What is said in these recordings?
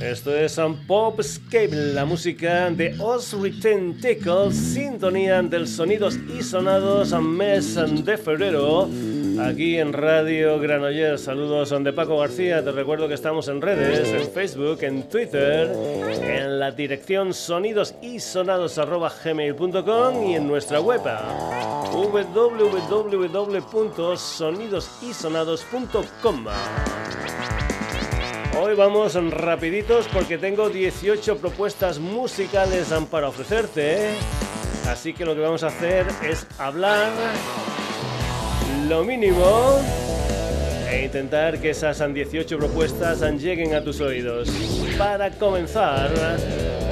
Esto es un Popscape, la música de Osriten Tickle, sintonía del sonidos y sonados a mes de febrero. Aquí en Radio Granollers, saludos de Paco García. Te recuerdo que estamos en redes, en Facebook, en Twitter, en la dirección sonidosisonados.gmail.com y en nuestra web www.sonidosisonados.com. Hoy vamos rapiditos porque tengo 18 propuestas musicales para ofrecerte. Así que lo que vamos a hacer es hablar lo mínimo e intentar que esas 18 propuestas lleguen a tus oídos. Para comenzar,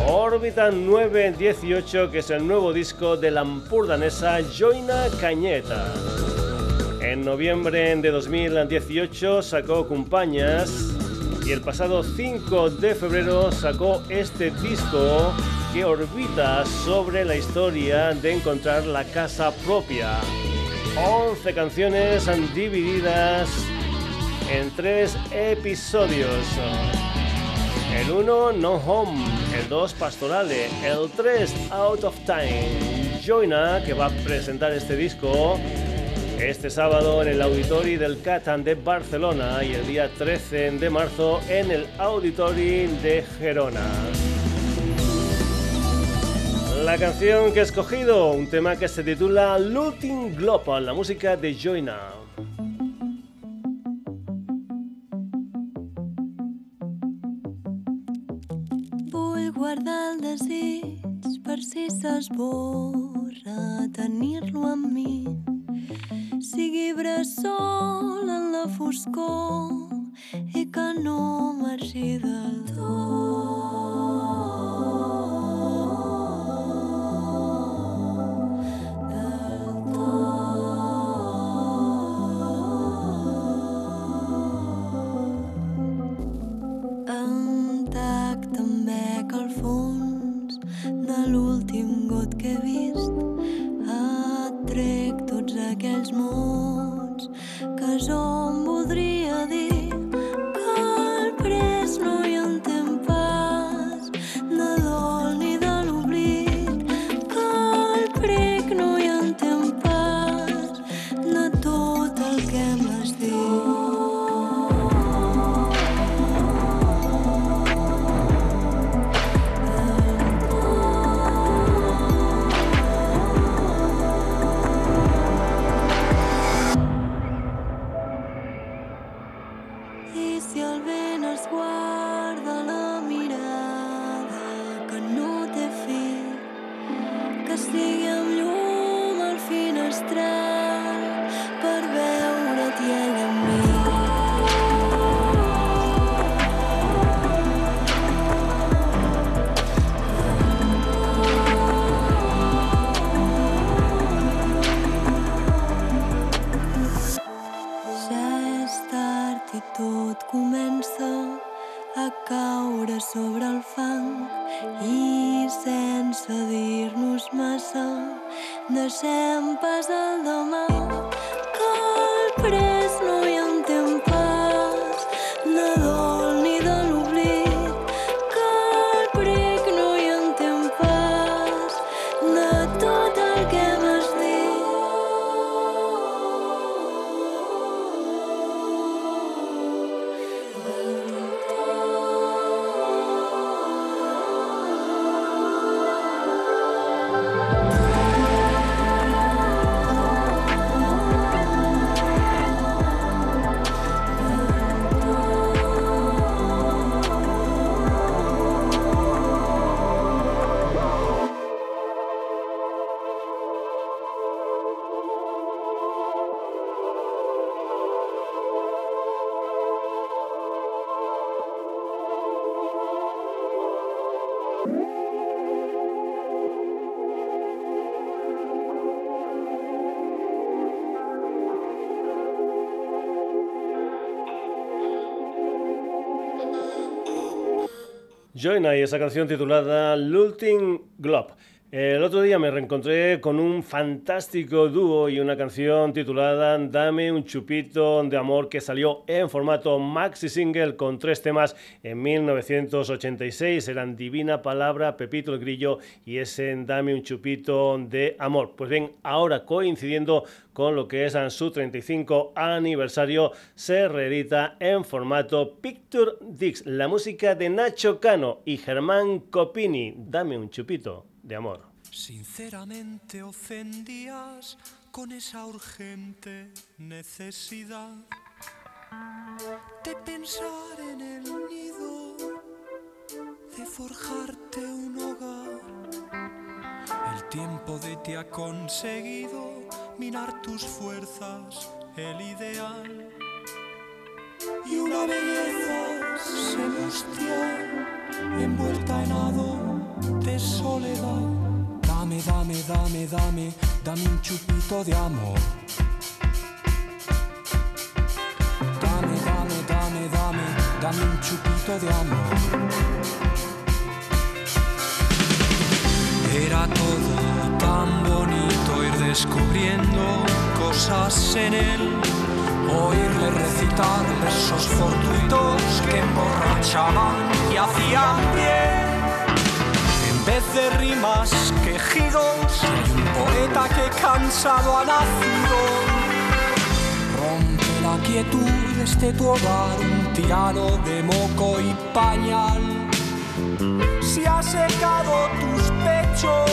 Órbita 918, que es el nuevo disco de la ampurdanesa Joina Cañeta. En noviembre de 2018 sacó Compañas y el pasado 5 de febrero sacó este disco que orbita sobre la historia de encontrar la casa propia. 11 canciones divididas en tres episodios. El 1 No Home, el 2 Pastorale, el 3 Out of Time. Joina, que va a presentar este disco, este sábado en el Auditori del Catan de Barcelona y el día 13 de marzo en el Auditori de Gerona. La canción que he escogido, un tema que se titula Looting Global, la música de Joina. Vull guardar el desig per si s'esborra tenir-lo amb mi sigui bressol en la foscor i que no marxi del tot. Join esa canción titulada Lulting Globe. El otro día me reencontré con un fantástico dúo y una canción titulada Dame un chupito de amor que salió en formato maxi single con tres temas en 1986. Eran Divina Palabra, Pepito el Grillo y ese Dame un chupito de amor. Pues bien, ahora coincidiendo con lo que es su 35 aniversario, se reedita en formato Picture Dix, la música de Nacho Cano y Germán Copini. Dame un chupito de amor. Sinceramente ofendías con esa urgente necesidad de pensar en el nido, de forjarte un hogar. El tiempo de ti ha conseguido minar tus fuerzas, el ideal. Y una belleza celestial envuelta en hado Dame, dame, dame, dame, dame un chupito de amor. Dame, dame, dame, dame, dame un chupito de amor. Era todo tan bonito ir descubriendo cosas en él, oírle recitar versos fortuitos que emborrachaban y hacían bien vez de rimas, quejidos, hay un poeta que cansado ha nacido. Rompe la quietud este tu hogar, un tirano de moco y pañal. Si ha secado tus pechos,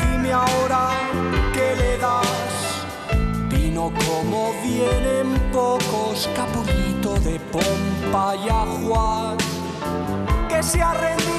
dime ahora qué le das. Vino como vienen pocos, capullito de pompa y ajuar que se ha rendido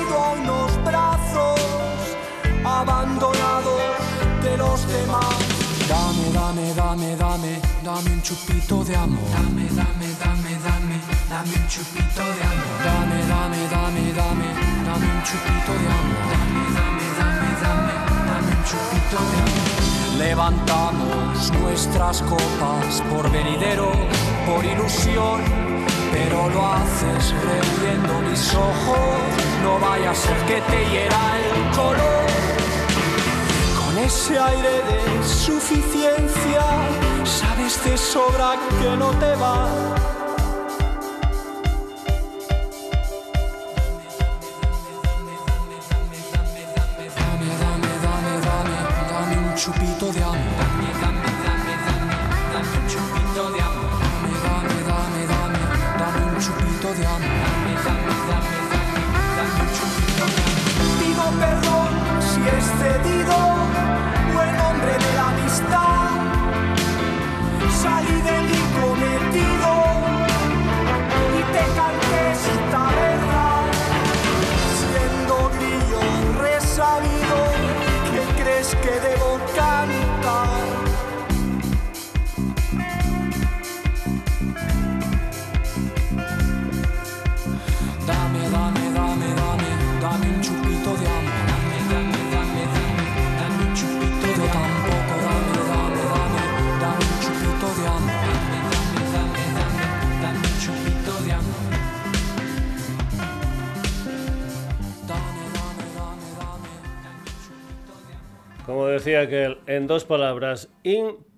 dame, dame, dame, un chupito de amor. Dame, dame, dame, dame, dame un chupito de amor. Dame, dame, dame, dame, dame un chupito de amor. Dame, dame, dame, dame, dame un chupito de amor. Levantamos nuestras copas por venidero, por ilusión pero lo haces reuniendo mis ojos, no vaya a ser que te hiera el color. Ese aire de suficiencia, sabes de sobra que no te va. Dame, dame, dame, dame, dame un chupito de amor. Como decía que en dos palabras,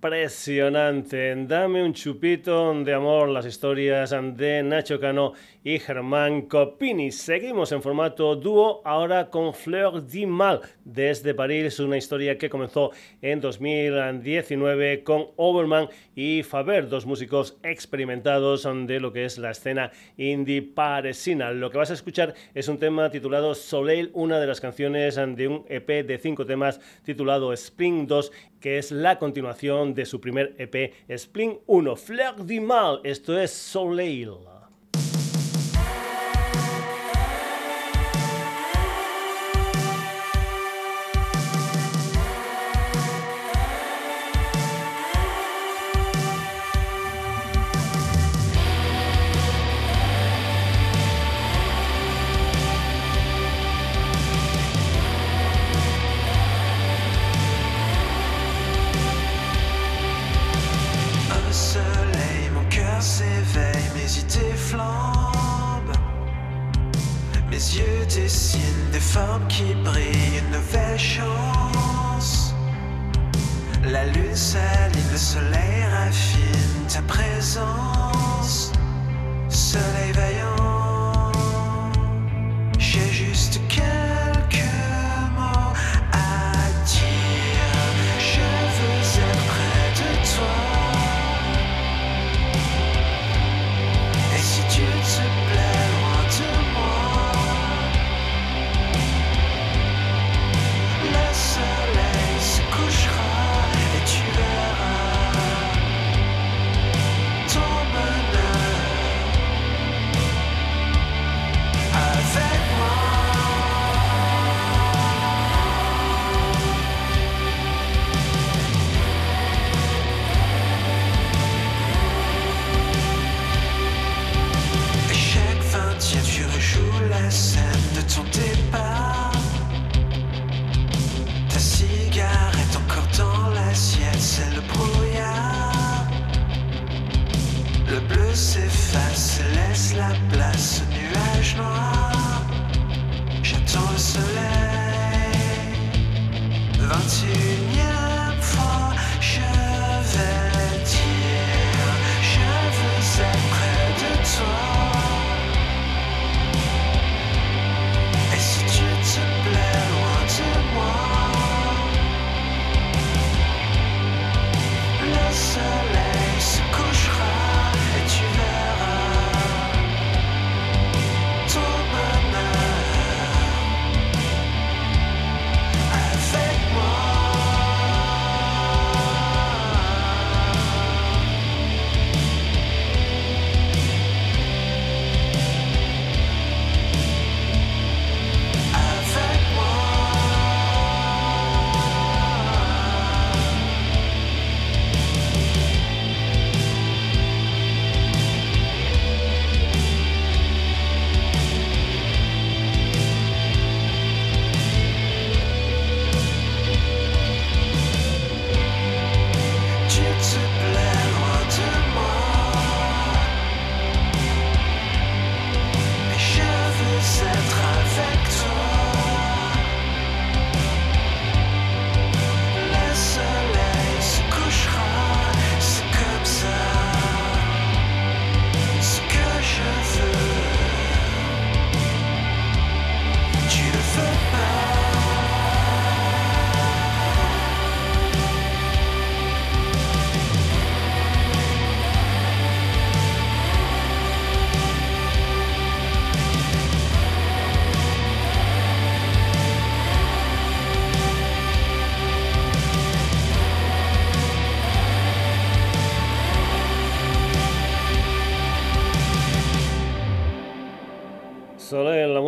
impresionante. Dame un chupito de amor, las historias de Nacho Cano y Germán Copini. Seguimos en formato dúo, ahora con Fleur du Mal desde París, una historia que comenzó en 2019 con Overman y Faber, dos músicos experimentados de lo que es la escena indie parisina. Lo que vas a escuchar es un tema titulado Soleil, una de las canciones de un EP de cinco temas titulado Spring 2, que es la continuación de su primer EP Spring 1, Fleur du Mal. Esto es Soleil.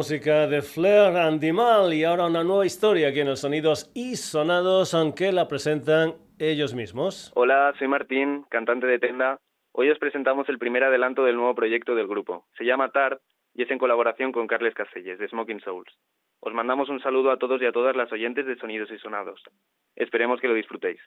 Música de Flair Andimal y ahora una nueva historia aquí en los Sonidos y Sonados, aunque la presentan ellos mismos. Hola, soy Martín, cantante de Tenda. Hoy os presentamos el primer adelanto del nuevo proyecto del grupo. Se llama Tart y es en colaboración con Carles Caselles, de Smoking Souls. Os mandamos un saludo a todos y a todas las oyentes de Sonidos y Sonados. Esperemos que lo disfrutéis.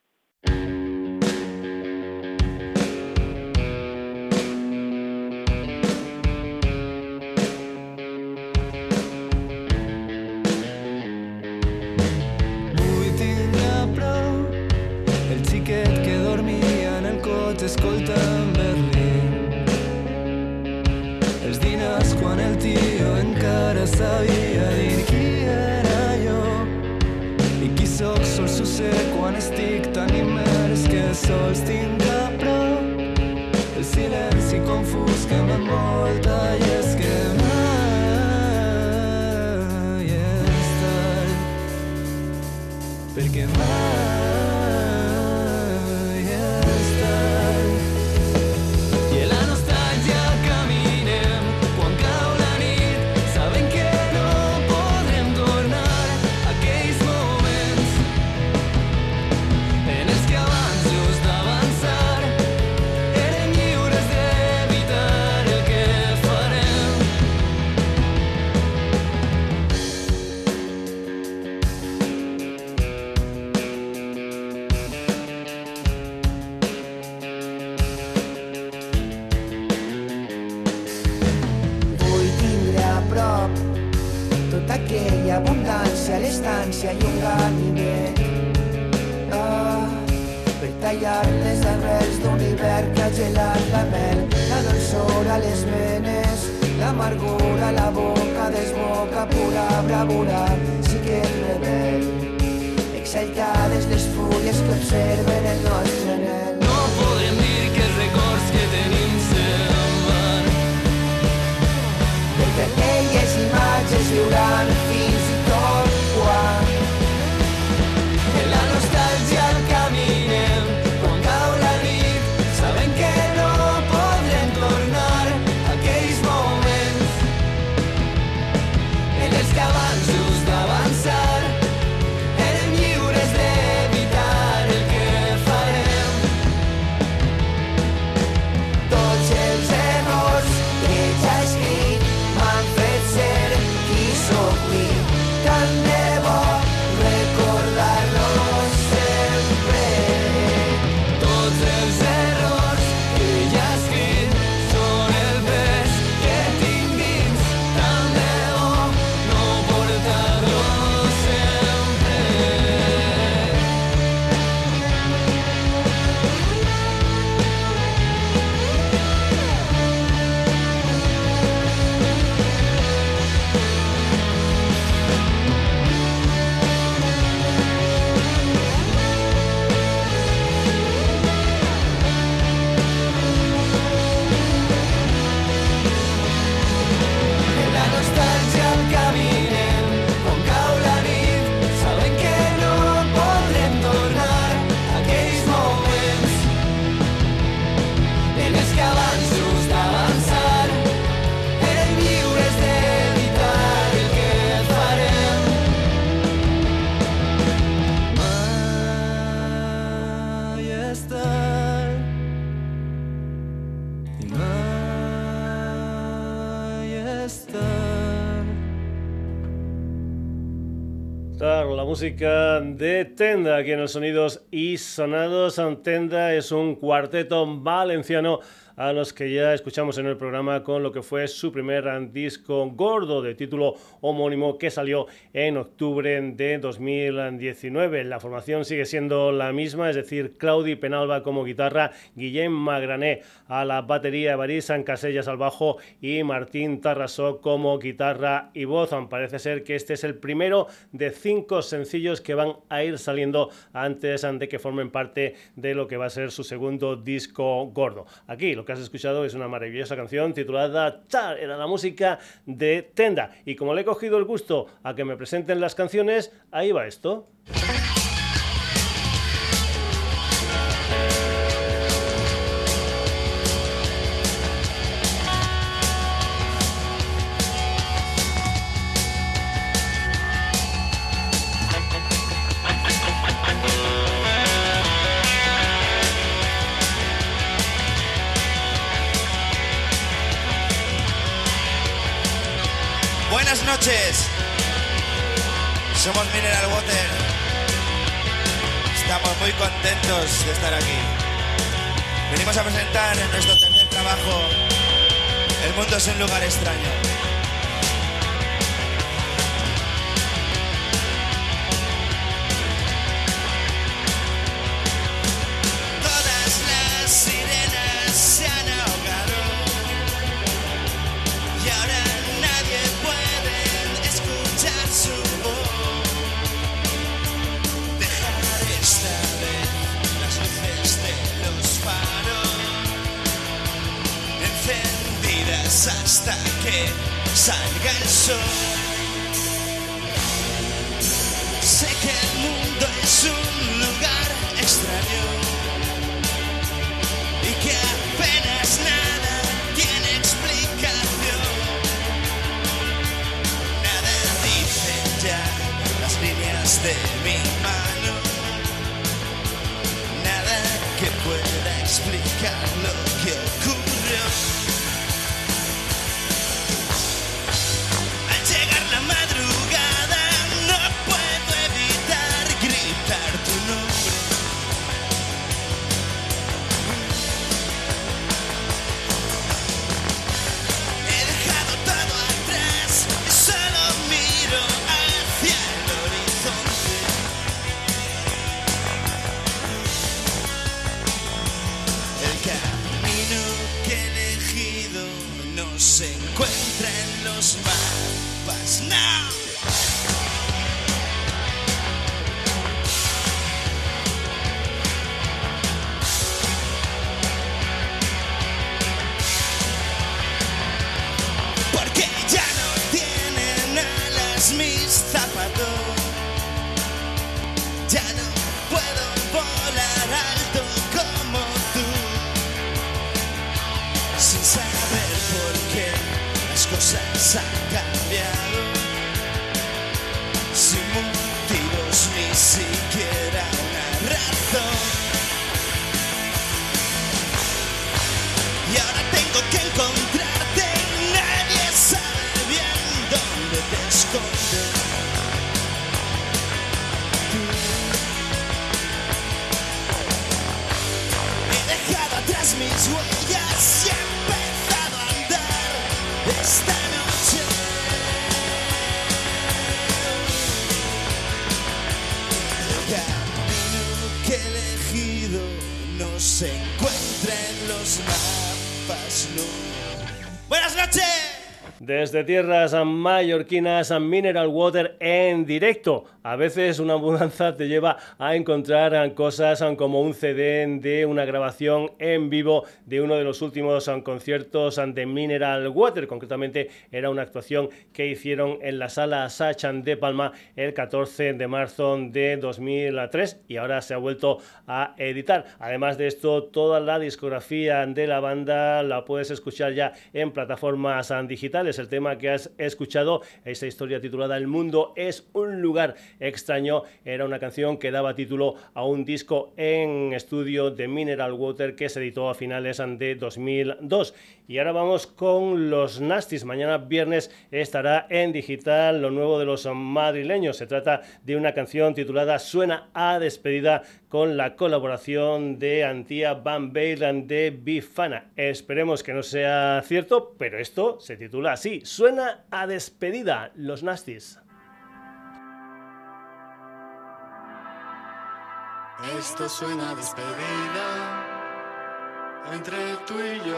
Escolta en Berlín. Els diners quan el tio encara sabia dir qui era jo i qui sóc sol succer quan estic tan immers que sols tinc a prop el silenci confús que m'envolta i abundància a l'estància i un ganivet ah, per tallar-les arrels d'un hivern que ha gelat la mel, la dolçor a les venes, l'amargura a la boca desboca pura bravura, sí que és rebel. Exaltades les fulles que observen el nostre anel. No podem dir que els records que tenim se'n van. Perquè aquelles imatges viuran fins de Tenda aquí en los sonidos y sonados. Tenda es un cuarteto valenciano a los que ya escuchamos en el programa con lo que fue su primer disco gordo de título homónimo que salió en octubre de 2019. La formación sigue siendo la misma, es decir, Claudi Penalba como guitarra, Guillem Magrané a la batería, Barisan Casellas al bajo y Martín Tarrasó como guitarra y voz. Parece ser que este es el primero de cinco sencillos que van a ir saliendo antes de que formen parte de lo que va a ser su segundo disco gordo. Aquí lo que has escuchado es una maravillosa canción titulada Char, era la música de Tenda. Y como le he cogido el gusto a que me presenten las canciones, ahí va esto. Estar aquí. Venimos a presentar nuestro tercer trabajo. El mundo es un lugar extraño. Hasta que salga el sol. Sé que el mundo es un lugar extraño y que apenas nada tiene explicación. Nada dicen ya las líneas de mi Desde tierras mallorquinas, Mineral Water en directo. A veces una mudanza te lleva a encontrar cosas como un CD de una grabación en vivo de uno de los últimos conciertos de Mineral Water. Concretamente era una actuación que hicieron en la sala Sachan de Palma el 14 de marzo de 2003 y ahora se ha vuelto a editar. Además de esto, toda la discografía de la banda la puedes escuchar ya en plataformas digitales el tema que has escuchado, esta historia titulada El mundo es un lugar extraño, era una canción que daba título a un disco en estudio de Mineral Water que se editó a finales de 2002. Y ahora vamos con los Nastis. Mañana viernes estará en digital lo nuevo de los madrileños. Se trata de una canción titulada Suena a despedida con la colaboración de Antía Van Balen de Bifana. Esperemos que no sea cierto, pero esto se titula así. Suena a despedida los Nastis. Esto suena a despedida entre tú y yo,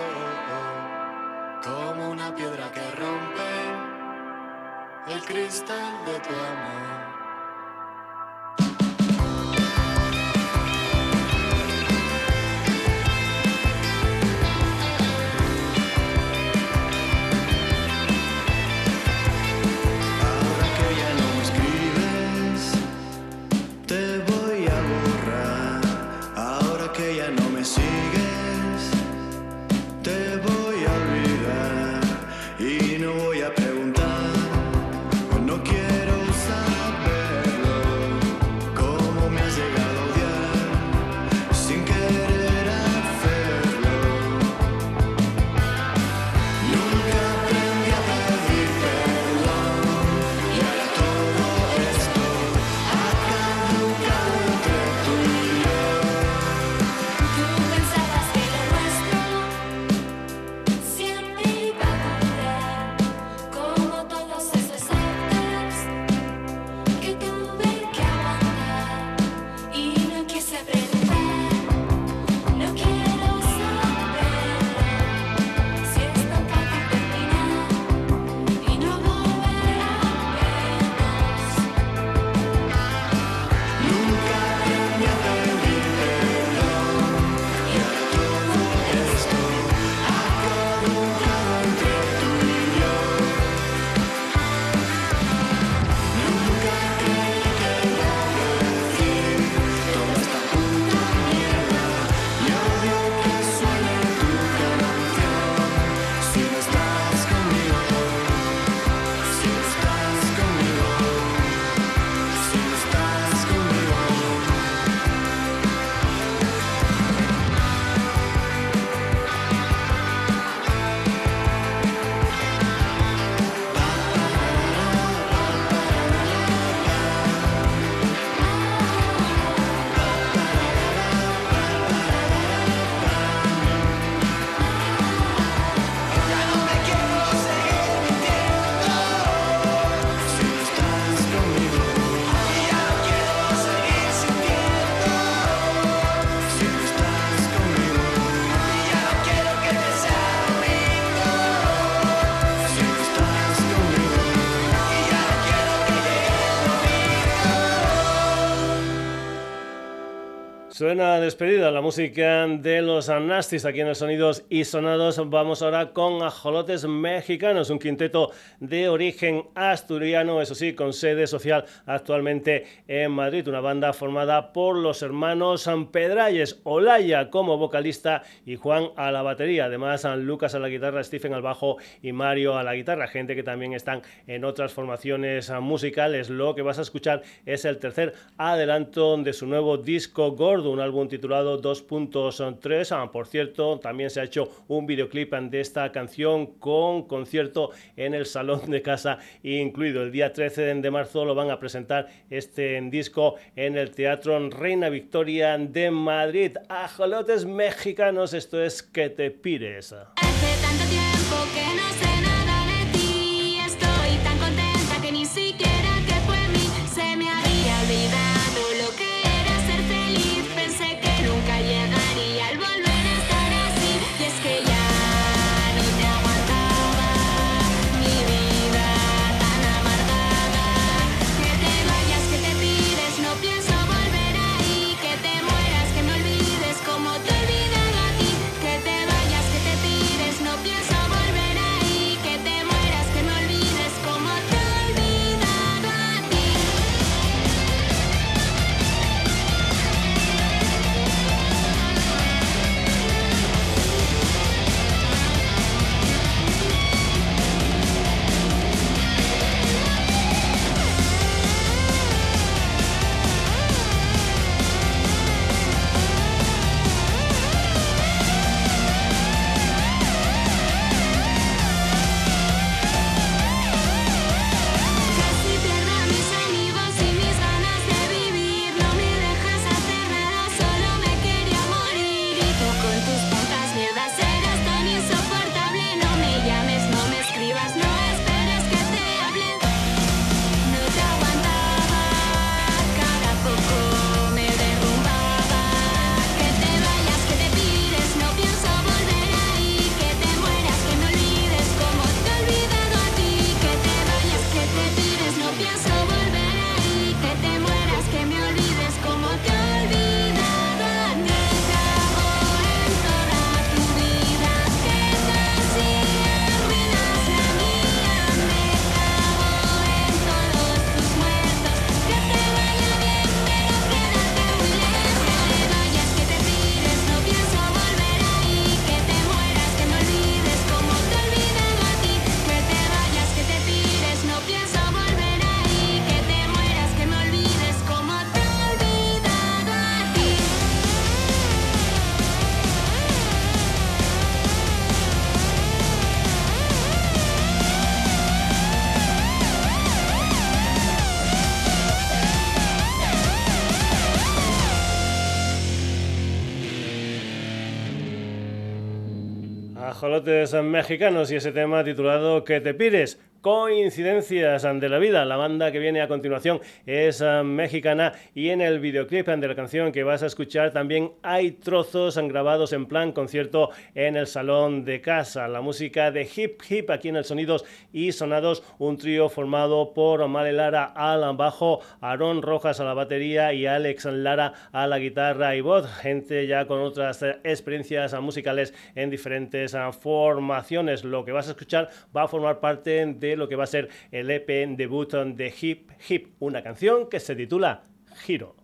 como una piedra que rompe el cristal de tu amor. Suena despedida la música de los Nastis aquí en el Sonidos y Sonados. Vamos ahora con Ajolotes Mexicanos, un quinteto de origen asturiano, eso sí, con sede social actualmente en Madrid. Una banda formada por los hermanos Pedralles, Olaya como vocalista y Juan a la batería. Además, Lucas a la guitarra, Stephen al bajo y Mario a la guitarra. Gente que también están en otras formaciones musicales. Lo que vas a escuchar es el tercer adelanto de su nuevo disco gordo un álbum titulado 2.3. Ah, por cierto, también se ha hecho un videoclip de esta canción con concierto en el salón de casa incluido. El día 13 de marzo lo van a presentar este disco en el Teatro Reina Victoria de Madrid. Ajolotes mexicanos, esto es Que te pires. Ajolotes mexicanos y ese tema titulado Que te pires. Coincidencias de la vida. La banda que viene a continuación es eh, mexicana y en el videoclip de la canción que vas a escuchar también hay trozos grabados en plan concierto en el salón de casa. La música de hip hip aquí en el Sonidos y Sonados, un trío formado por Male Lara al bajo, Aaron Rojas a la batería y Alex Lara a la guitarra y voz. Gente ya con otras eh, experiencias musicales en diferentes eh, formaciones. Lo que vas a escuchar va a formar parte de lo que va a ser el EP debut de Hip Hip, una canción que se titula Giro.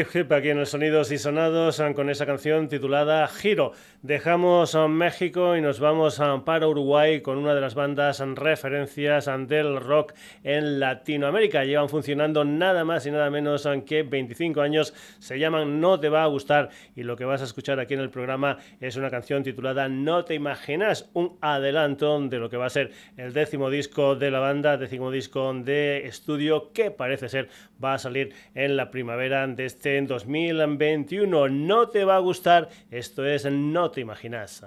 Hip aquí en el Sonidos y Sonados ah, con esa canción titulada Giro. Dejamos a México y nos vamos a para Uruguay con una de las bandas referencias del rock en Latinoamérica. Llevan funcionando nada más y nada menos que 25 años. Se llaman No te va a gustar y lo que vas a escuchar aquí en el programa es una canción titulada No te imaginas, un adelanto de lo que va a ser el décimo disco de la banda, décimo disco de estudio que parece ser va a salir en la primavera de este 2021. No te va a gustar, esto es No te imaginas.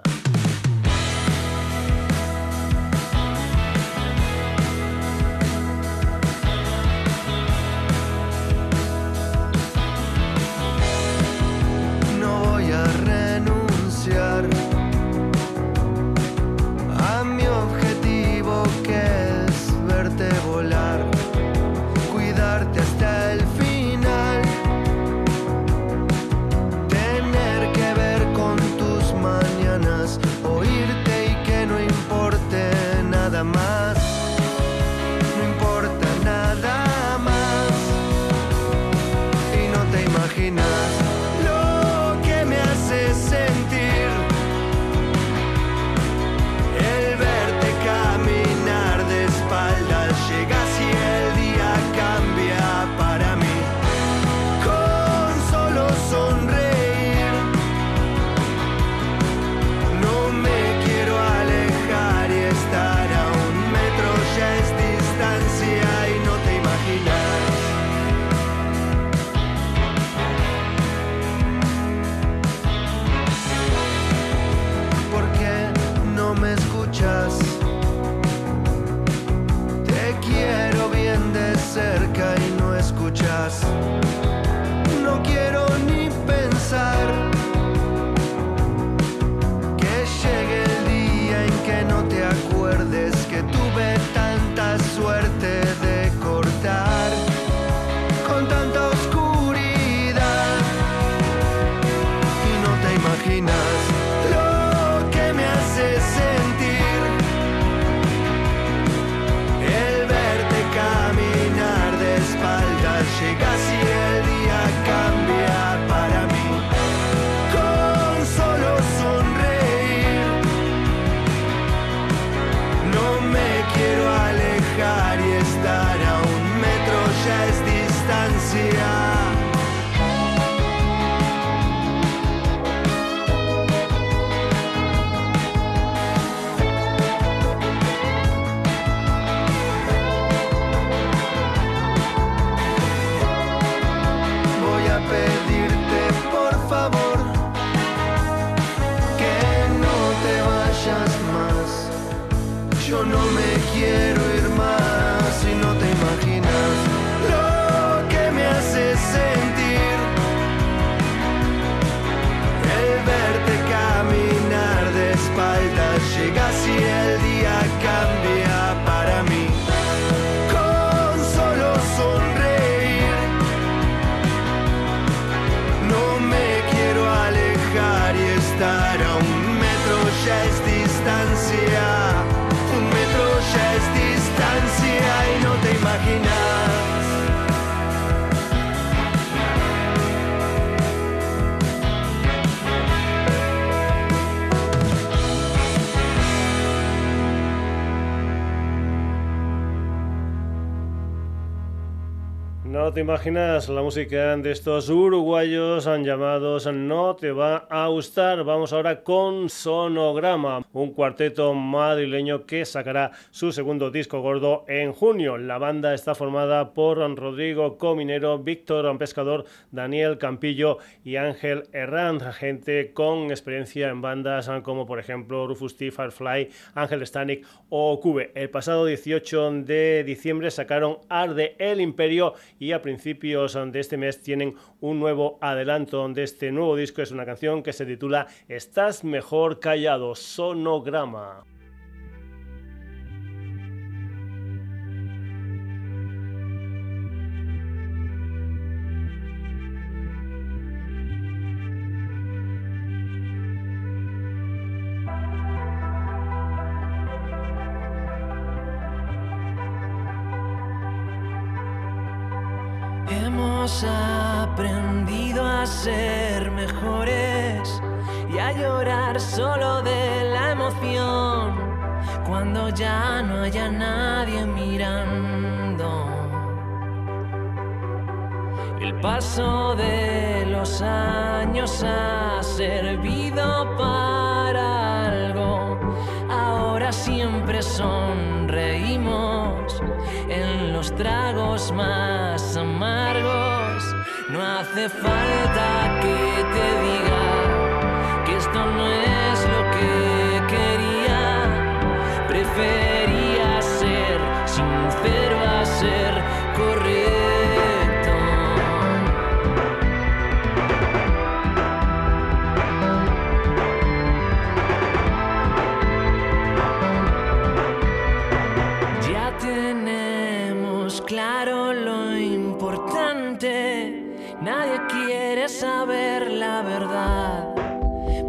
No te imaginas la música de estos uruguayos han llamados No te va a gustar. Vamos ahora con Sonograma, un cuarteto madrileño que sacará su segundo disco gordo en junio. La banda está formada por Rodrigo Cominero, Víctor Pescador, Daniel Campillo y Ángel Herrán, gente con experiencia en bandas como por ejemplo Rufus T, Firefly, Ángel Stanik o Cube. El pasado 18 de diciembre sacaron Arde el Imperio y a principios de este mes tienen un nuevo adelanto de este nuevo disco. Es una canción que se titula Estás mejor callado, sonograma. Haya nadie mirando. El paso de los años ha servido para algo. Ahora siempre sonreímos en los tragos más amargos. No hace falta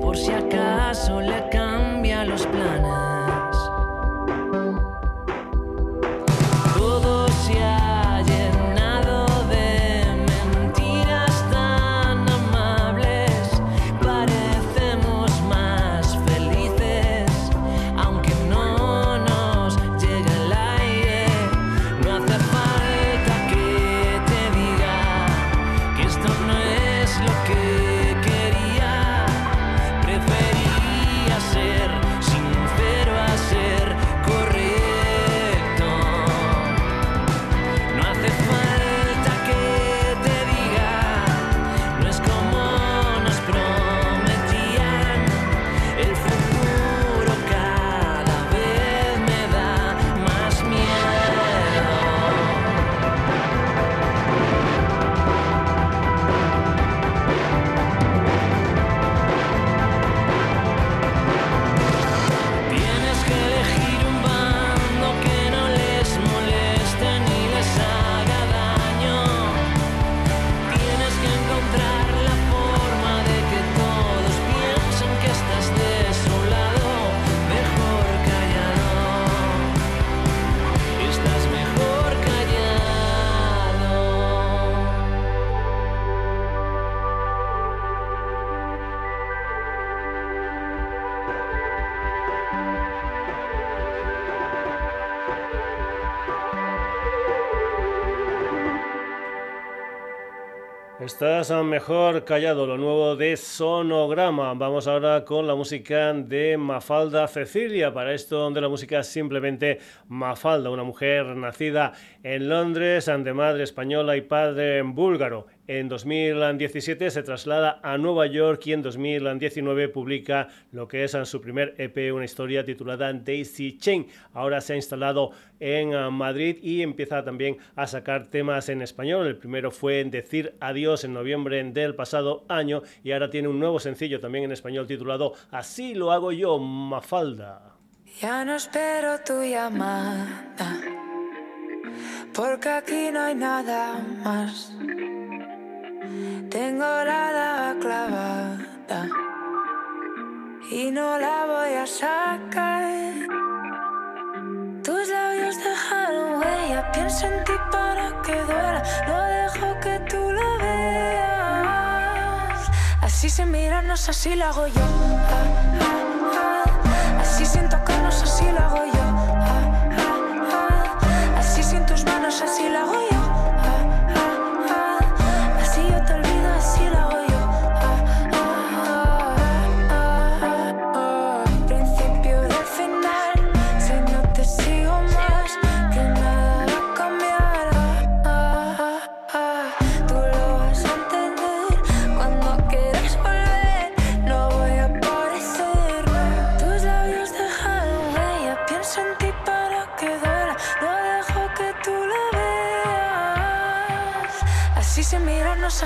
Por si acaso le Estás mejor callado, lo nuevo de Sonograma. Vamos ahora con la música de Mafalda Cecilia. Para esto de la música simplemente Mafalda, una mujer nacida en Londres, de madre española y padre búlgaro. En 2017 se traslada a Nueva York y en 2019 publica lo que es su primer EP, una historia titulada Daisy Chain. Ahora se ha instalado en ah, Madrid y empieza también a sacar temas en español. El primero fue Decir Adiós en noviembre del pasado año y ahora tiene un nuevo sencillo también en español titulado Así lo hago yo, Mafalda. Ya no espero tu llamada, porque aquí no hay nada más. Tengo la daga clavada y no la voy a sacar. Tus labios dejaron huella, pienso en ti para que duela. No dejo que tú la veas. Así se miran, no sé si lo hago yo. Ah, ah, ah. Así sin tocarnos, así lo hago yo.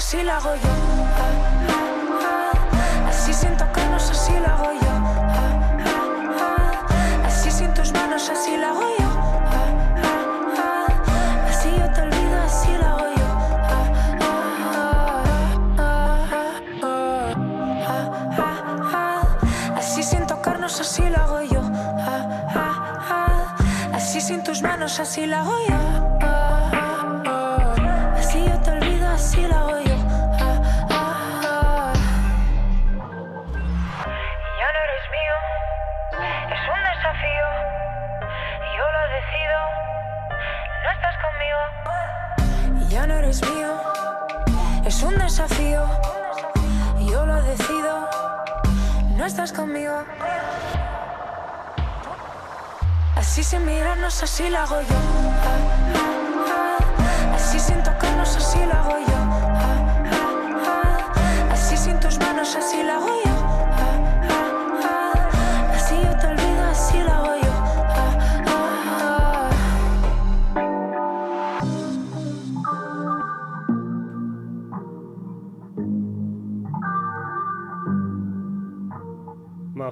Así lo hago yo. Así sin tocarnos, así lo hago yo. Así sin tus manos, así lo hago yo. Así yo te olvido, así lo hago yo. Así sin tocarnos, así lo hago yo. Así sin tus manos, así lo hago yo. Así lo hago yo. Así sin tocarnos, así lo hago yo.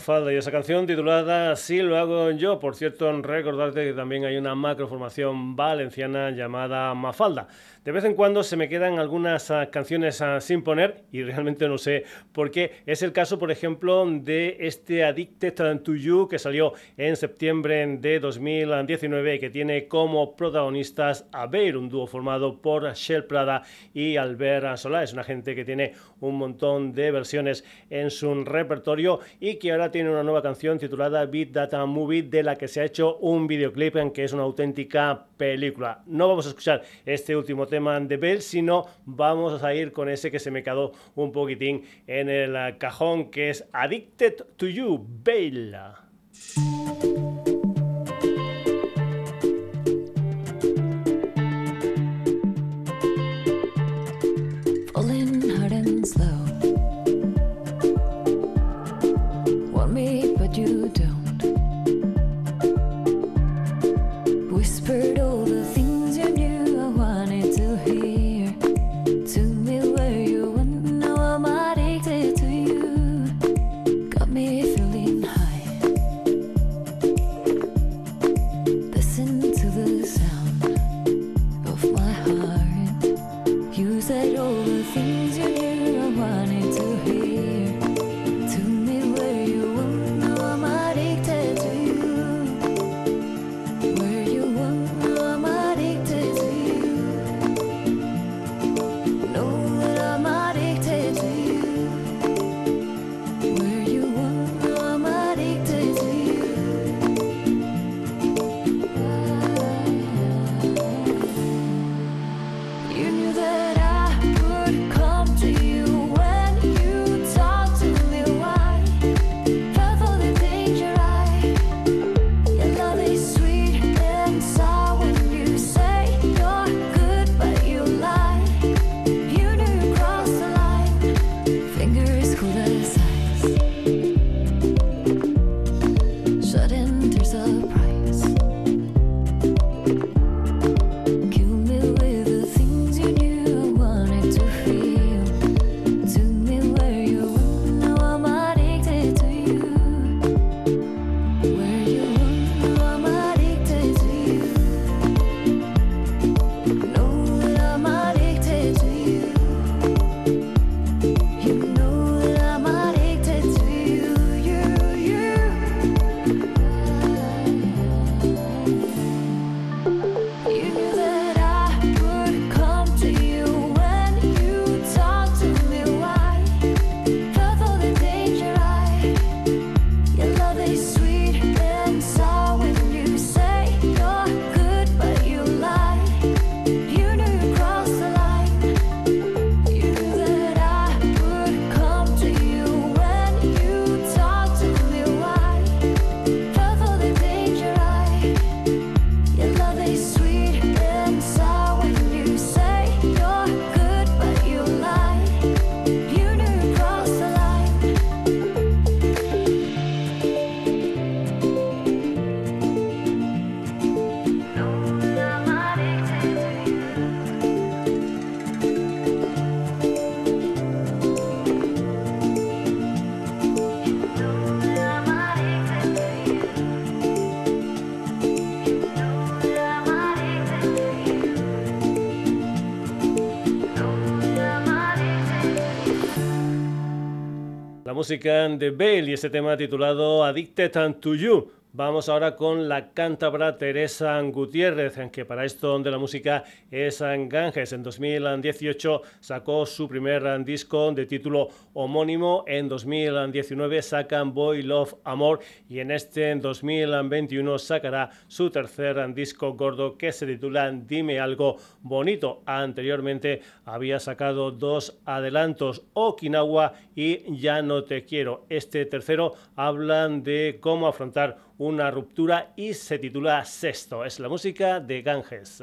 Falda y esa canción titulada Si lo hago yo. Por cierto, recordarte que también hay una macroformación valenciana llamada Mafalda. De vez en cuando se me quedan algunas ah, canciones ah, sin poner y realmente no sé por qué. Es el caso, por ejemplo, de este Addicted to You que salió en septiembre de 2019 y que tiene como protagonistas a Beir, un dúo formado por Shell Prada y Albert Solá. Es una gente que tiene un montón de versiones en su repertorio y que ahora tiene una nueva canción titulada Beat Data Movie de la que se ha hecho un videoclip en que es una auténtica película. No vamos a escuchar este último tema de Bell, sino vamos a ir con ese que se me quedó un poquitín en el cajón, que es Addicted to You, Bell. Música de Bale y este tema titulado Addicted to You. Vamos ahora con la cántabra Teresa Gutiérrez, que para esto de la música es Ganges. En 2018 sacó su primer disco de título homónimo. En 2019 sacan Boy Love Amor y en este en 2021 sacará su tercer disco gordo que se titula Dime algo bonito. Anteriormente había sacado dos adelantos, Okinawa y Ya no te quiero. Este tercero hablan de cómo afrontar una ruptura y se titula Sexto. Es la música de Ganges.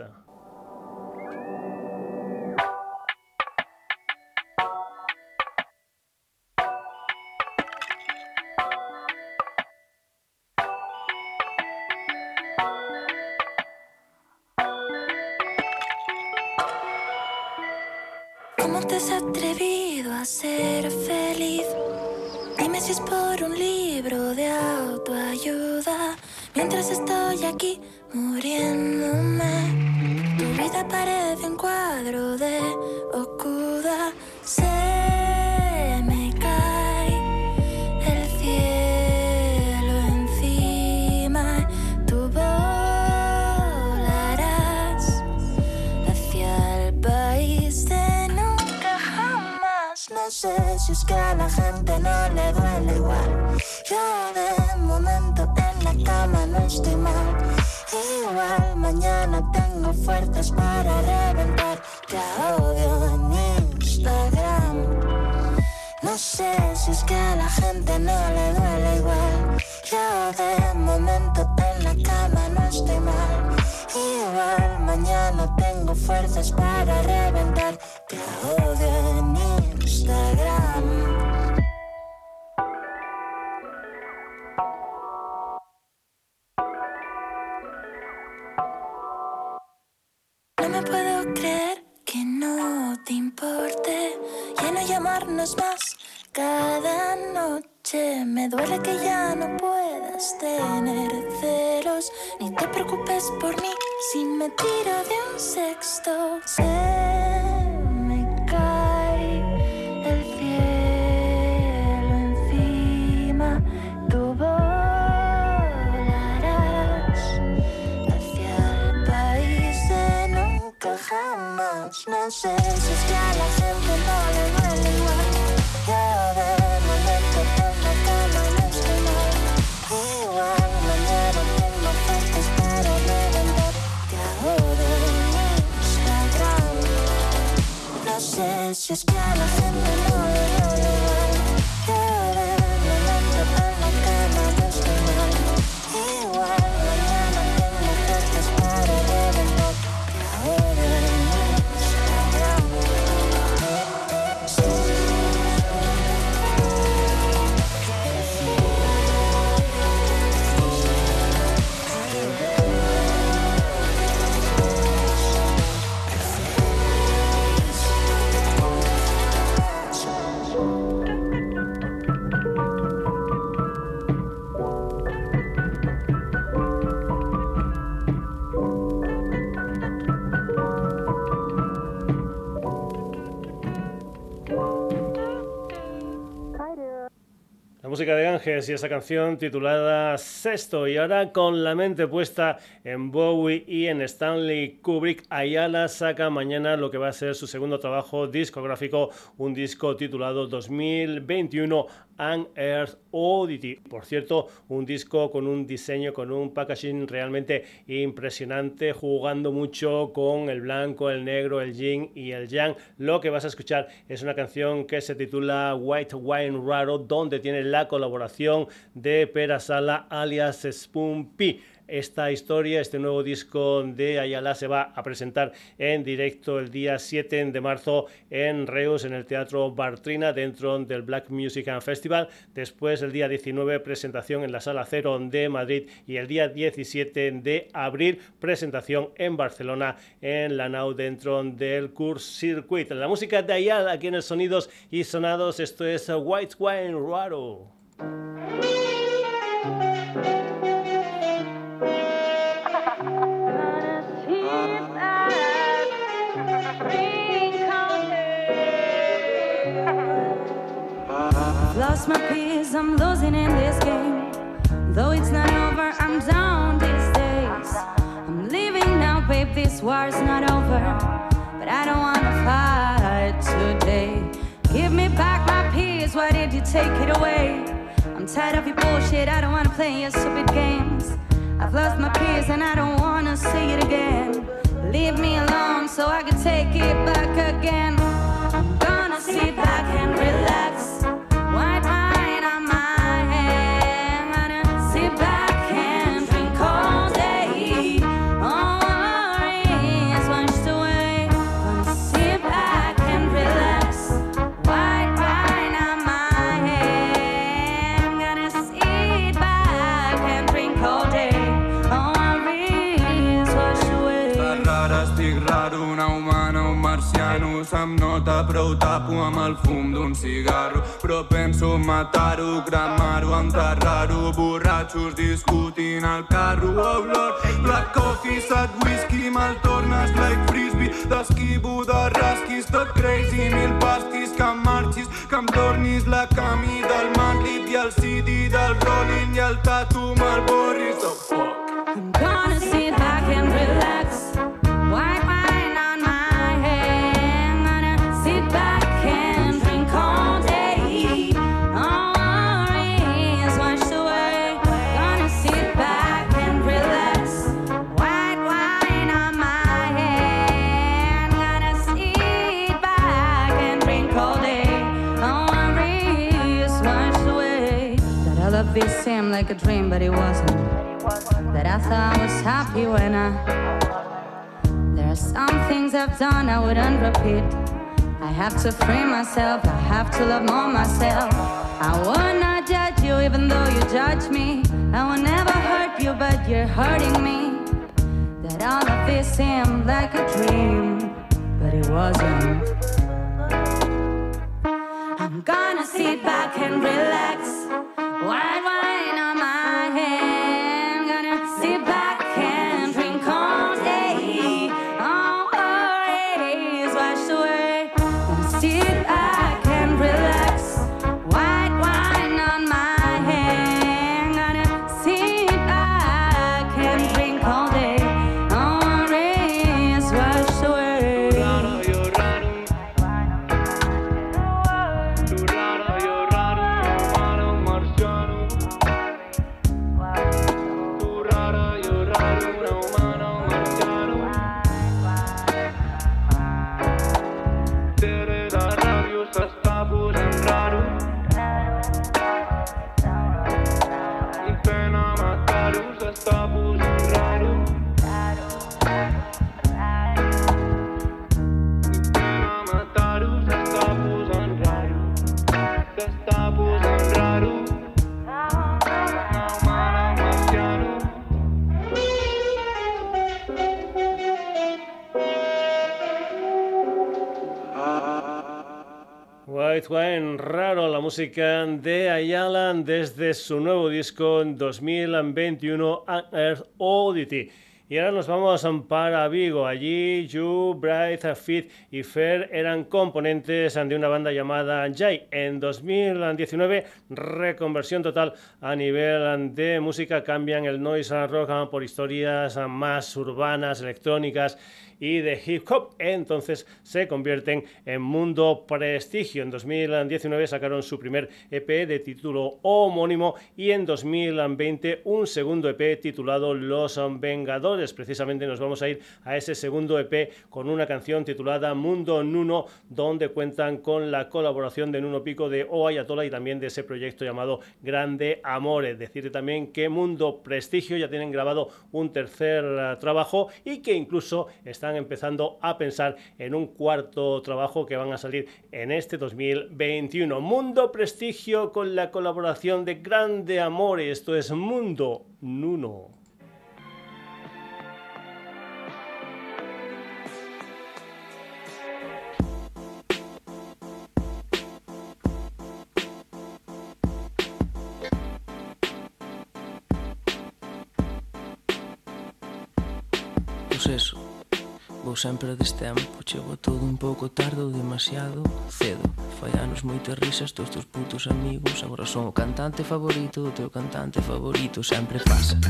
Sé si es que a la y esa canción titulada Sexto. Y ahora con la mente puesta en Bowie y en Stanley Kubrick, Ayala saca mañana lo que va a ser su segundo trabajo discográfico, un disco titulado 2021 An Earth Oddity. Por cierto, un disco con un diseño, con un packaging realmente impresionante, jugando mucho con el blanco, el negro, el yin y el yang. Lo que vas a escuchar es una canción que se titula White Wine Raro, donde tiene la colaboración de Pera Sala alias Spoon P. Esta historia, este nuevo disco de Ayala se va a presentar en directo el día 7 de marzo en Reus, en el Teatro Bartrina, dentro del Black Music and Festival. Después, el día 19, presentación en la Sala Cero de Madrid y el día 17 de abril, presentación en Barcelona, en la NAU, dentro del Curse Circuit. La música de Ayala aquí en el Sonidos y Sonados, esto es White Wine Raro. Lost my peace, I'm losing in this game. Though it's not over, I'm down these days. I'm leaving now, babe, this war's not over. But I don't wanna fight today. Give me back my peace, why did you take it away? I'm tired of your bullshit, I don't wanna play your stupid games. I've lost my peace and I don't wanna see it again. Leave me alone so I can take it back again. I'm gonna sit back and relax. Nota prou tapo amb el fum d'un cigarro. Però penso matar-ho, cremar-ho, enterrar-ho. Borratxos discutint al carro. Oh, Lord, black coffee, sad whisky, me'l tornes like frisbee. D'esquivo, de rasquis, tot crazy, mil pastis, que marxis, que em tornis la camí del Madlib i el CD del Rolling i el tatu me'l borris. Oh, fuck. I'm gonna dream, but it wasn't that I thought I was happy when I. There are some things I've done I wouldn't repeat. I have to free myself, I have to love more myself. I will not judge you even though you judge me. I will never hurt you, but you're hurting me. That all of this seemed like a dream, but it wasn't. I'm gonna sit back and relax. White wine música de Ayala desde su nuevo disco en 2021, Earth Oddity. Y ahora nos vamos para Vigo. Allí, Yu, Bright, Fit y Fer eran componentes de una banda llamada Jai. En 2019, reconversión total a nivel de música. Cambian el noise rock por historias más urbanas, electrónicas y de hip hop. Entonces se convierten en Mundo Prestigio. En 2019 sacaron su primer EP de título homónimo y en 2020 un segundo EP titulado Los Vengadores. Precisamente nos vamos a ir a ese segundo EP con una canción titulada Mundo Nuno, donde cuentan con la colaboración de Nuno Pico de O Ayatola y también de ese proyecto llamado Grande Amore. Decirte también que Mundo Prestigio ya tienen grabado un tercer uh, trabajo y que incluso están empezando a pensar en un cuarto trabajo que van a salir en este 2021. Mundo Prestigio con la colaboración de Grande Amore. Esto es Mundo Nuno. Pues eso, Vou sempre deste tempo Chego todo un pouco tarde ou demasiado cedo. Fai anos moitas risas todos teus putos amigos. Agora son o cantante favorito do teu cantante favorito Sempre pasa.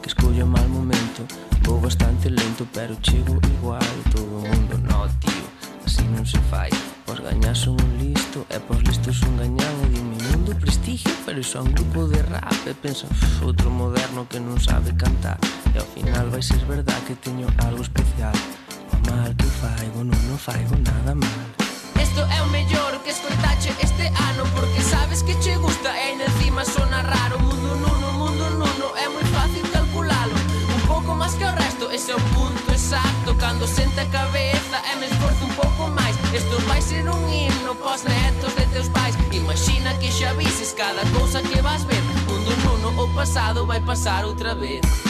Que escollo mal momento Vou bastante lento pero chego igual Todo o mundo no tío, así non se fai. Pos gañas son un listo e pos listos un gañán E diminundo prestigio pero son un grupo de rap E pensa outro moderno que non sabe cantar E ao final vai ser verdad que teño algo especial. O mal que faigo non o faigo nada mal. Isto é o mellor que escoltache este ano Porque sabes que che gusta e en encima sona raro. Mundo nuno, mundo nuno, é moi fácil calculalo. Un pouco máis que o resto, ese é o punto exacto. Cando senta a cabeza e me esforzo un pouco máis. Isto vai ser un himno pos netos de teus pais. Imagina que xa vises cada cousa que vas ver. Mundo nuno, o pasado vai pasar outra vez.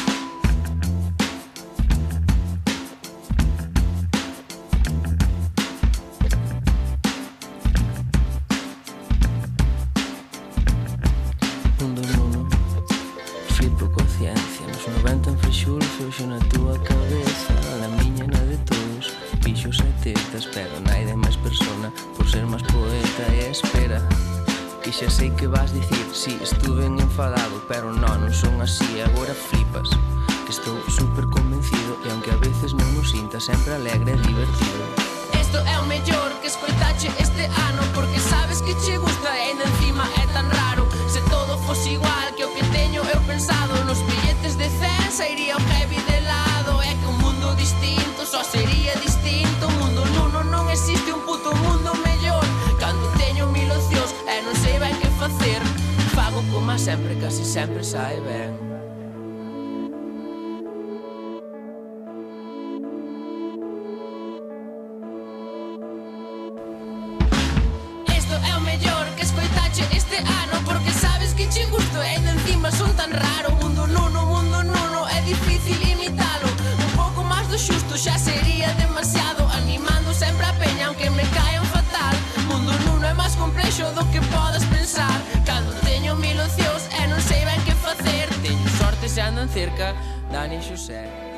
xusto xa sería demasiado. Animando sempre a peña aunque me caen fatal. Mundo nun é máis complexo do que podes pensar. Cando teño mil ocios e non sei ben que facer. Teño sorte se andan cerca Dani Xosé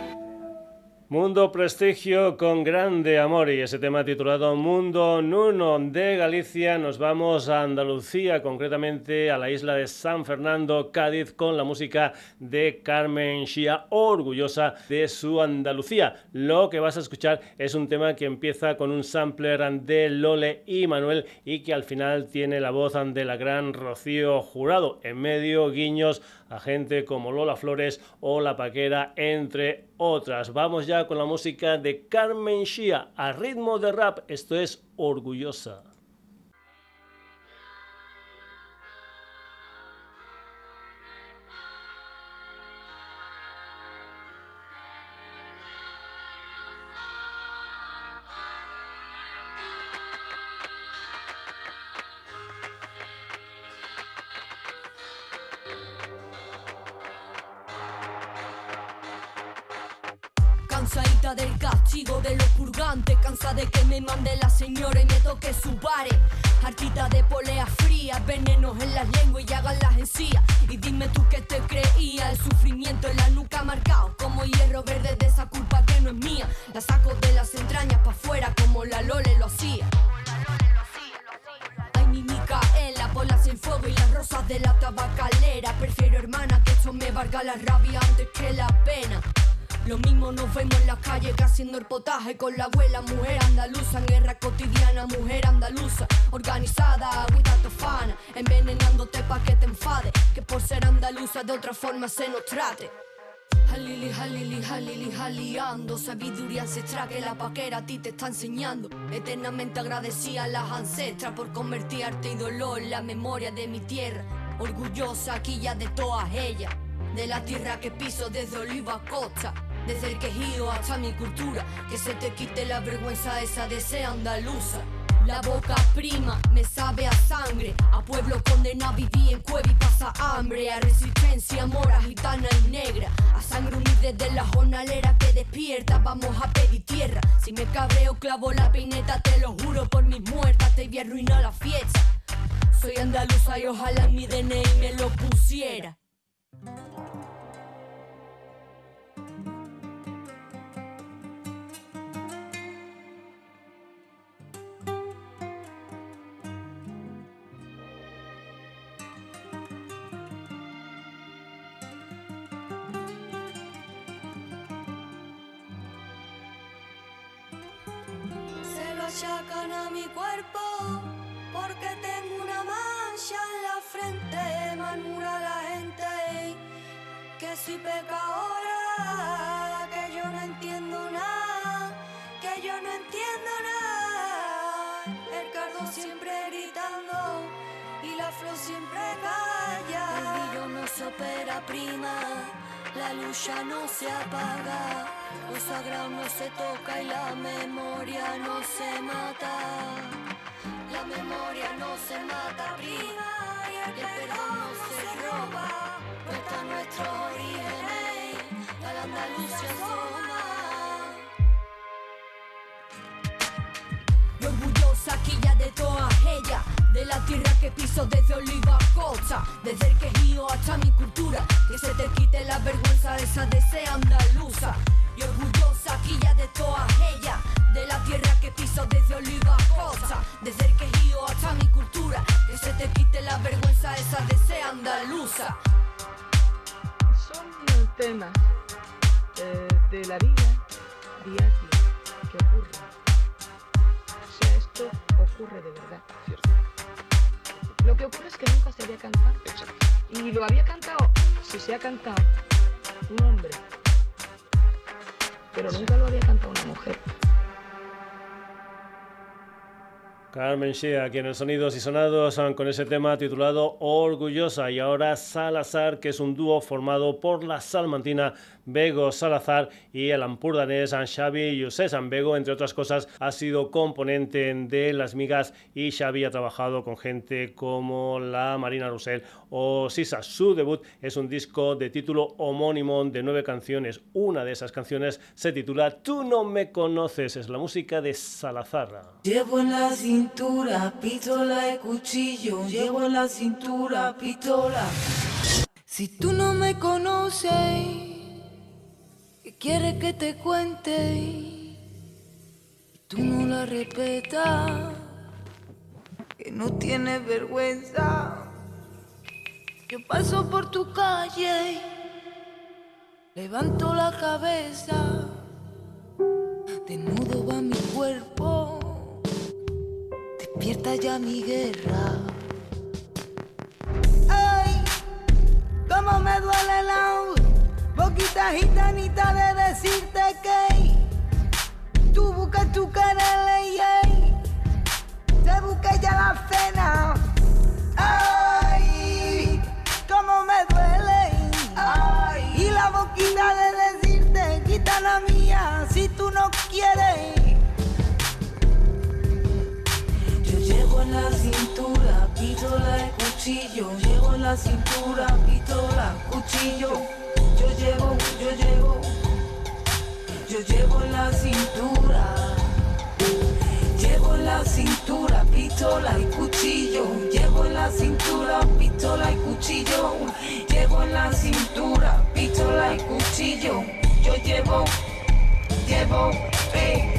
Mundo Prestigio con grande amor y ese tema titulado Mundo Nuno de Galicia. Nos vamos a Andalucía, concretamente a la isla de San Fernando, Cádiz, con la música de Carmen Shia, orgullosa de su Andalucía. Lo que vas a escuchar es un tema que empieza con un sampler de Lole y Manuel y que al final tiene la voz de la gran Rocío Jurado. En medio, guiños a gente como Lola Flores o La Paquera, entre otras. Vamos ya con la música de Carmen Shia a ritmo de rap. Esto es Orgullosa. Se nos trate. Jalili, jalili, jalili, jaliando Sabiduría ancestral que la paquera a ti te está enseñando. Eternamente agradecida a las ancestras Por convertir arte y dolor en la memoria de mi tierra. Orgullosa aquí ya de todas ellas. De la tierra que piso desde Oliva a Costa. Desde el quejido hasta mi cultura, que se te quite la vergüenza esa de ser andaluza. La boca prima me sabe a sangre, a pueblo condenado viví en cueva y pasa hambre, a resistencia mora gitana y negra, a sangre unida desde la jornalera que despierta, vamos a pedir tierra. Si me cabreo clavo la peineta, te lo juro por mis muertas, te voy a arruinar la fiesta. Soy andaluza y ojalá mi DNI me lo pusiera. Mi cuerpo porque tengo una mancha en la frente, murmura la gente que soy pecadora, que yo no entiendo nada, que yo no entiendo nada. El cardo siempre gritando y la flor siempre calla. El no se opera prima, la luz ya no se apaga. Lo sagrado no se toca y la memoria no se mata. La memoria no se mata, prima, y el perdón no se roba. Vuelta a nuestros orígenes, a la Andalucía asoma. Y orgullosa quilla de todas ellas De la tierra que piso desde Oliva Costa Desde el quejío hasta mi cultura Que se te quite la vergüenza esa de ser andaluza Y orgullosa quilla de todas ellas De la tierra que piso desde Oliva Costa Desde el quejío hasta mi cultura Que se te quite la vergüenza esa de ser andaluza Son temas eh, de la vida diaria que ocurren. O sea, esto ocurre de verdad. Lo que ocurre es que nunca se había cantado. Y lo había cantado, si se ha cantado, un hombre. Pero nunca lo había cantado una mujer. Carmen Shea, aquí en el Sonidos y Sonados, con ese tema titulado Orgullosa. Y ahora Salazar, que es un dúo formado por la salmantina Bego Salazar y el ampurdanés Xavi José Bego, entre otras cosas, ha sido componente de Las Migas y Xavi ha trabajado con gente como la Marina Roussel o Sisa. Su debut es un disco de título homónimo de nueve canciones. Una de esas canciones se titula Tú no me conoces, es la música de Salazar. Llevo en la cintura pistola y cuchillo, llevo en la cintura pistola. Si tú no me conoces, ¿qué quieres que te cuente? Tú no la respetas, que no tienes vergüenza. Yo paso por tu calle, levanto la cabeza, desnudo va mi cuerpo. Despierta ya mi guerra. Ay, cómo me duele la boquita gitanita de decirte que tú buscas tu cara y te busqué ya la cena. Ay, cómo me duele. Ay, y la boquita de decirte quita la mía si tú no quieres. Llevo en la cintura pistola y cuchillo. Llevo en la cintura pistola, cuchillo. Yo llevo, yo llevo, yo llevo en la cintura. Llevo en la cintura pistola y cuchillo. Llevo en la cintura pistola y cuchillo. Llevo en la cintura pistola y cuchillo. Yo llevo, llevo, eh.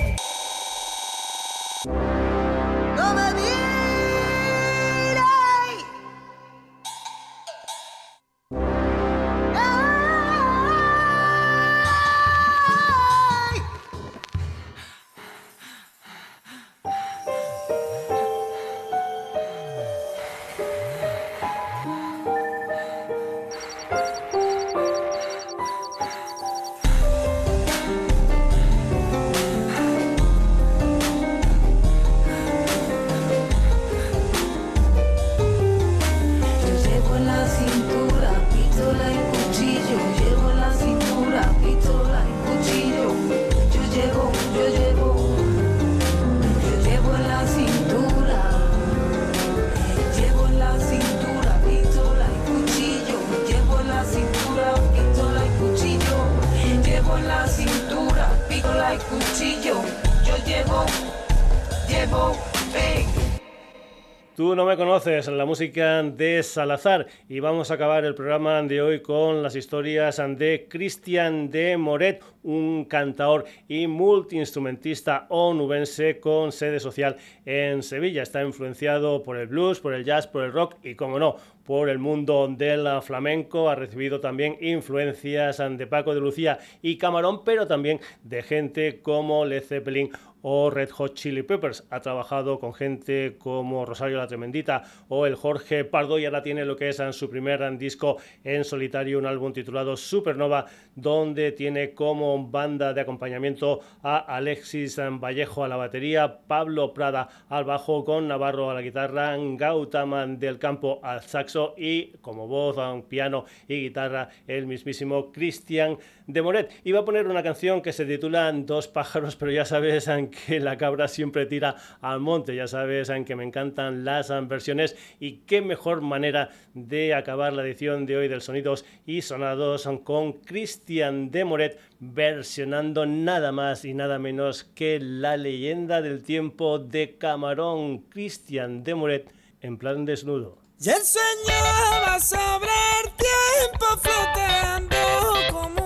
Conoces, la música de Salazar. Y vamos a acabar el programa de hoy con las historias de Cristian de Moret, un cantaor y multiinstrumentista onubense con sede social en Sevilla. Está influenciado por el blues, por el jazz, por el rock y, como no, por el mundo del flamenco, ha recibido también influencias de Paco de Lucía y Camarón, pero también de gente como Led Zeppelin o Red Hot Chili Peppers. Ha trabajado con gente como Rosario la Tremendita o el Jorge Pardo y ahora tiene lo que es en su primer disco en solitario, un álbum titulado Supernova, donde tiene como banda de acompañamiento a Alexis Vallejo a la batería, Pablo Prada al bajo con Navarro a la guitarra, Gautaman del Campo al saxo y como voz, piano y guitarra el mismísimo Cristian de Moret. Iba a poner una canción que se titula Dos pájaros, pero ya sabes que la cabra siempre tira al monte, ya sabes que me encantan las versiones y qué mejor manera de acabar la edición de hoy del Sonidos y Sonados con Cristian de Moret versionando nada más y nada menos que la leyenda del tiempo de Camarón, Cristian de Moret en plan desnudo. Y el sueño va sobre el tiempo flotando como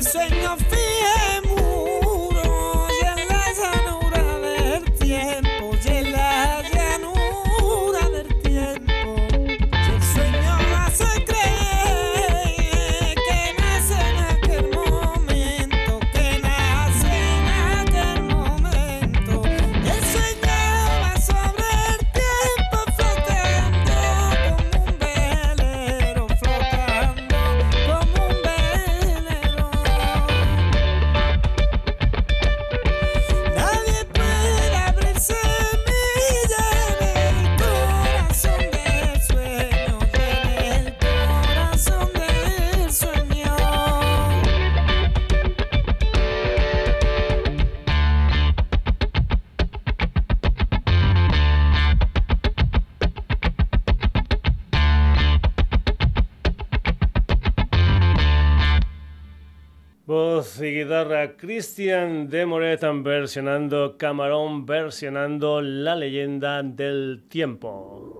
Y Christian de Moret versionando Camarón, versionando la leyenda del tiempo.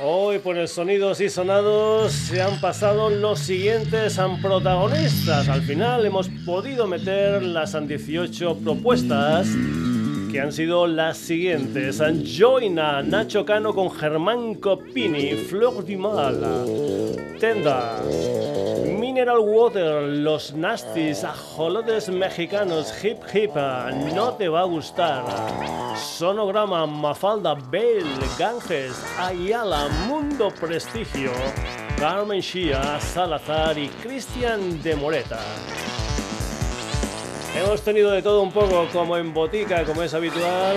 Hoy por el Sonidos y Sonados se han pasado los siguientes protagonistas. Al final hemos podido meter las 18 propuestas que han sido las siguientes. Joina, Nacho Cano con Germán Copini, Flor di Mala, Tenda, Mineral Water, Los Nasties, Ajolotes Mexicanos, Hip Hip, No Te Va a Gustar, Sonograma, Mafalda, Bell, Ganges, Ayala, Mundo Prestigio, Carmen Shia, Salazar y Cristian de Moreta. Hemos tenido de todo un poco, como en botica, como es habitual,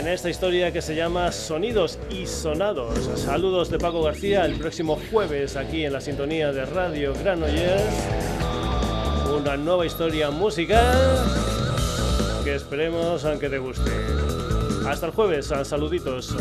en esta historia que se llama Sonidos y Sonados. Saludos de Paco García el próximo jueves aquí en la sintonía de Radio Granollers. Una nueva historia musical que esperemos aunque te guste. Hasta el jueves, saluditos.